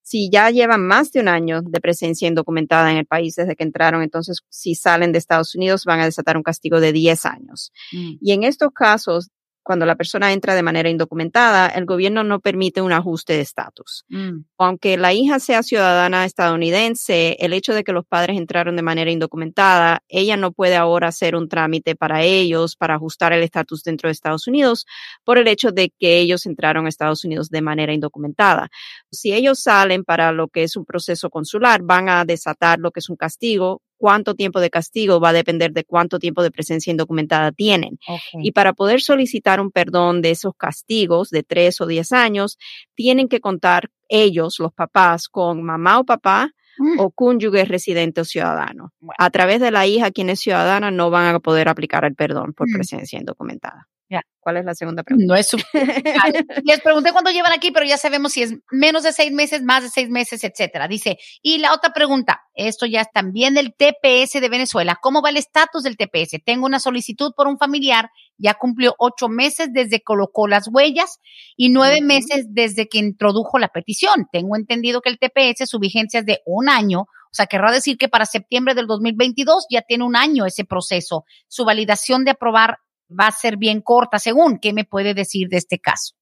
Si ya llevan más de un año de presencia indocumentada en el país desde que entraron, entonces si salen de Estados Unidos van a desatar un castigo de 10 años. Mm. Y en estos casos, cuando la persona entra de manera indocumentada, el gobierno no permite un ajuste de estatus. Mm. Aunque la hija sea ciudadana estadounidense, el hecho de que los padres entraron de manera indocumentada, ella no puede ahora hacer un trámite para ellos, para ajustar el estatus dentro de Estados Unidos, por el hecho de que ellos entraron a Estados Unidos de manera indocumentada. Si ellos salen para lo que es un proceso consular, van a desatar lo que es un castigo cuánto tiempo de castigo va a depender de cuánto tiempo de presencia indocumentada tienen. Y para poder solicitar un perdón de esos castigos de tres o diez años, tienen que contar ellos, los papás, con mamá o papá mm. o cónyuge residente o ciudadano. A través de la hija, quien es ciudadana, no van a poder aplicar el perdón por mm. presencia indocumentada. ¿Cuál es la segunda pregunta?
No es su... Les pregunté cuánto llevan aquí, pero ya sabemos si es menos de seis meses, más de seis meses, etcétera. Dice, y la otra pregunta, esto ya es también del TPS de Venezuela. ¿Cómo va el estatus del TPS? Tengo una solicitud por un familiar, ya cumplió ocho meses desde que colocó las huellas y nueve meses desde que introdujo la petición. Tengo entendido que el TPS, su vigencia es de un año, o sea, querrá decir que para septiembre del 2022 ya tiene un año ese proceso. Su validación de aprobar va a ser bien corta, según. ¿Qué me puede decir de este caso?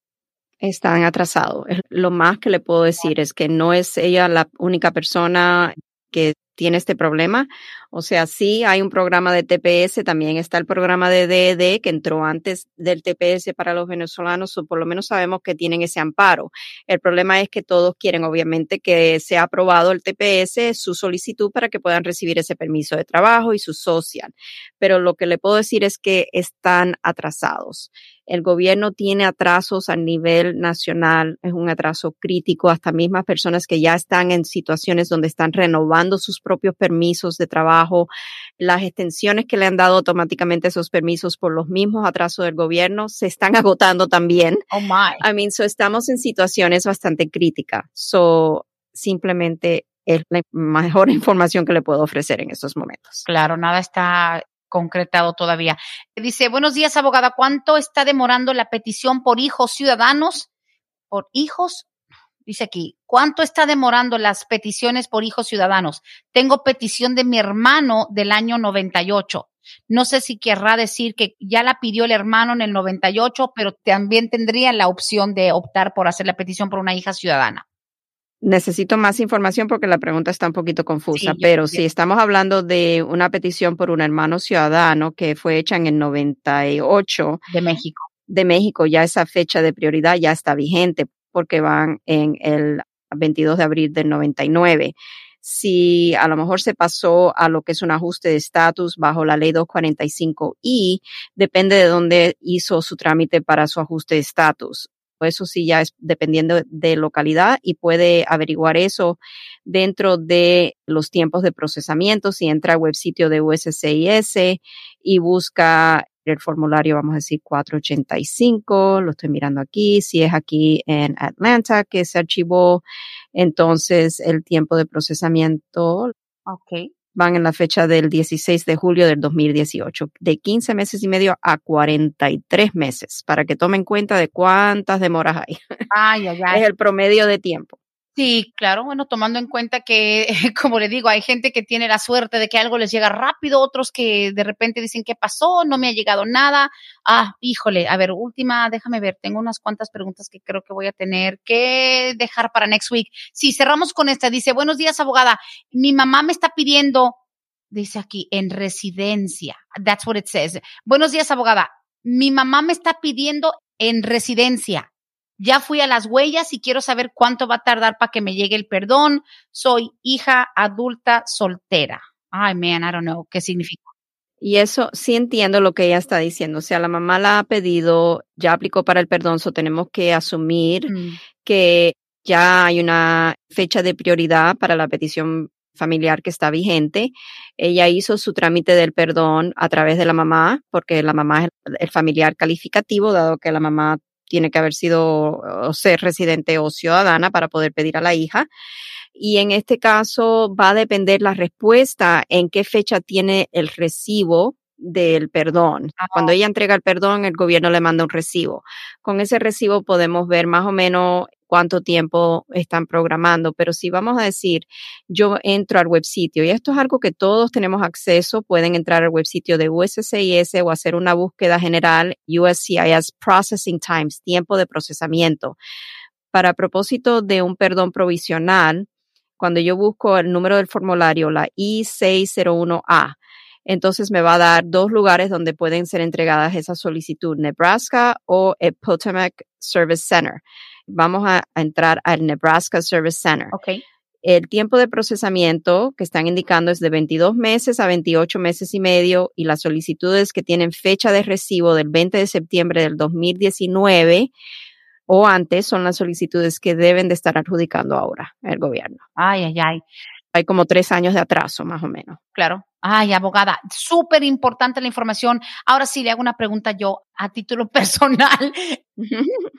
Están atrasados. Lo más que le puedo decir es que no es ella la única persona que tiene este problema. O sea, sí hay un programa de TPS, también está el programa de DED que entró antes del TPS para los venezolanos, o por lo menos sabemos que tienen ese amparo. El problema es que todos quieren, obviamente, que sea aprobado el TPS, su solicitud para que puedan recibir ese permiso de trabajo y su social. Pero lo que le puedo decir es que están atrasados. El gobierno tiene atrasos a nivel nacional, es un atraso crítico, hasta mismas personas que ya están en situaciones donde están renovando sus propios permisos de trabajo, las extensiones que le han dado automáticamente esos permisos por los mismos atrasos del gobierno se están agotando también.
Oh my.
I mean, so estamos en situaciones bastante críticas. So, simplemente es la mejor información que le puedo ofrecer en estos momentos.
Claro, nada está concretado todavía. Dice, buenos días, abogada. ¿Cuánto está demorando la petición por hijos ciudadanos? ¿Por hijos? Dice aquí, ¿cuánto está demorando las peticiones por hijos ciudadanos? Tengo petición de mi hermano del año 98. No sé si querrá decir que ya la pidió el hermano en el 98, pero también tendría la opción de optar por hacer la petición por una hija ciudadana.
Necesito más información porque la pregunta está un poquito confusa, pero si estamos hablando de una petición por un hermano ciudadano que fue hecha en el 98
de México.
De México, ya esa fecha de prioridad ya está vigente porque van en el 22 de abril del 99. Si a lo mejor se pasó a lo que es un ajuste de estatus bajo la ley 245I, depende de dónde hizo su trámite para su ajuste de estatus eso sí ya es dependiendo de localidad y puede averiguar eso dentro de los tiempos de procesamiento. Si entra al web sitio de USCIS y busca el formulario, vamos a decir 485, lo estoy mirando aquí, si es aquí en Atlanta que se archivó, entonces el tiempo de procesamiento
Ok.
Van en la fecha del 16 de julio del 2018, de 15 meses y medio a 43 meses, para que tomen cuenta de cuántas demoras hay.
Ay, ay, ay.
Es el promedio de tiempo.
Sí, claro, bueno, tomando en cuenta que, como le digo, hay gente que tiene la suerte de que algo les llega rápido, otros que de repente dicen, ¿qué pasó? No me ha llegado nada. Ah, híjole, a ver, última, déjame ver, tengo unas cuantas preguntas que creo que voy a tener que dejar para next week. Sí, cerramos con esta. Dice, buenos días, abogada. Mi mamá me está pidiendo, dice aquí, en residencia. That's what it says. Buenos días, abogada. Mi mamá me está pidiendo en residencia. Ya fui a las huellas y quiero saber cuánto va a tardar para que me llegue el perdón. Soy hija adulta soltera. Ay, man, I don't know qué significa.
Y eso sí entiendo lo que ella está diciendo. O sea, la mamá la ha pedido, ya aplicó para el perdón, so tenemos que asumir
Mm,
que ya hay una fecha de prioridad para la petición familiar que está vigente. Ella hizo su trámite del perdón a través de la mamá, porque la mamá es el- el familiar calificativo, dado que la mamá tiene que haber sido o ser residente o ciudadana para poder pedir a la hija. Y en este caso va a depender la respuesta en qué fecha tiene el recibo del perdón.
Ah.
Cuando ella entrega el perdón, el gobierno le manda un recibo. Con ese recibo podemos ver más o menos cuánto tiempo están programando, pero si vamos a decir, yo entro al web sitio y esto es algo que todos tenemos acceso, pueden entrar al web sitio de USCIS o hacer una búsqueda general USCIS Processing Times, tiempo de procesamiento. Para propósito de un perdón provisional, cuando yo busco el número del formulario, la I601A, entonces me va a dar dos lugares donde pueden ser entregadas esa solicitud, Nebraska o el Potomac Service Center. Vamos a, a entrar al Nebraska Service Center.
ok.
El tiempo de procesamiento que están indicando es de 22 meses a 28 meses y medio y las solicitudes que tienen fecha de recibo del 20 de septiembre del 2019 o antes son las solicitudes que deben de estar adjudicando ahora el gobierno.
Ay, ay, ay.
Hay como tres años de atraso, más o menos.
Claro. Ay, abogada, súper importante la información. Ahora sí le hago una pregunta yo a título personal.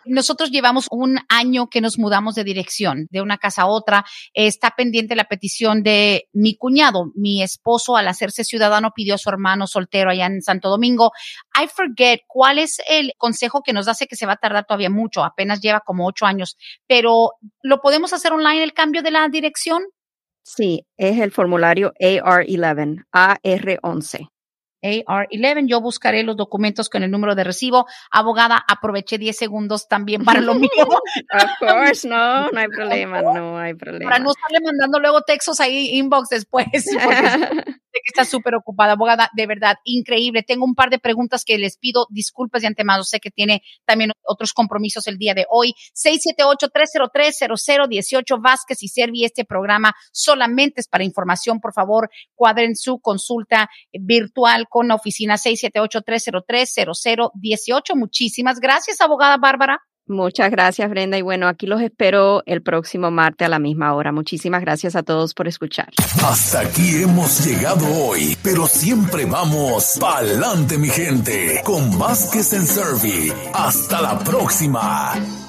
Nosotros llevamos un año que nos mudamos de dirección, de una casa a otra. Está pendiente la petición de mi cuñado. Mi esposo, al hacerse ciudadano, pidió a su hermano soltero allá en Santo Domingo. I forget cuál es el consejo que nos hace que se va a tardar todavía mucho. Apenas lleva como ocho años. Pero, ¿lo podemos hacer online el cambio de la dirección?
Sí, es el formulario AR11, AR11.
AR11. Yo buscaré los documentos con el número de recibo. Abogada, aproveché 10 segundos también para lo mío,
Of course, no, no hay problema, no hay problema.
para no estarle mandando luego textos ahí, inbox después, porque sé que está súper ocupada. Abogada, de verdad, increíble. Tengo un par de preguntas que les pido disculpas de antemano. Sé que tiene también otros compromisos el día de hoy. 678-303-0018 Vázquez y Servi. Este programa solamente es para información. Por favor, cuadren su consulta virtual con la oficina 678-303-0018. Muchísimas gracias, abogada Bárbara.
Muchas gracias, Brenda. Y bueno, aquí los espero el próximo martes a la misma hora. Muchísimas gracias a todos por escuchar.
Hasta aquí hemos llegado hoy, pero siempre vamos pa'lante, mi gente, con Vázquez en Servi. Hasta la próxima.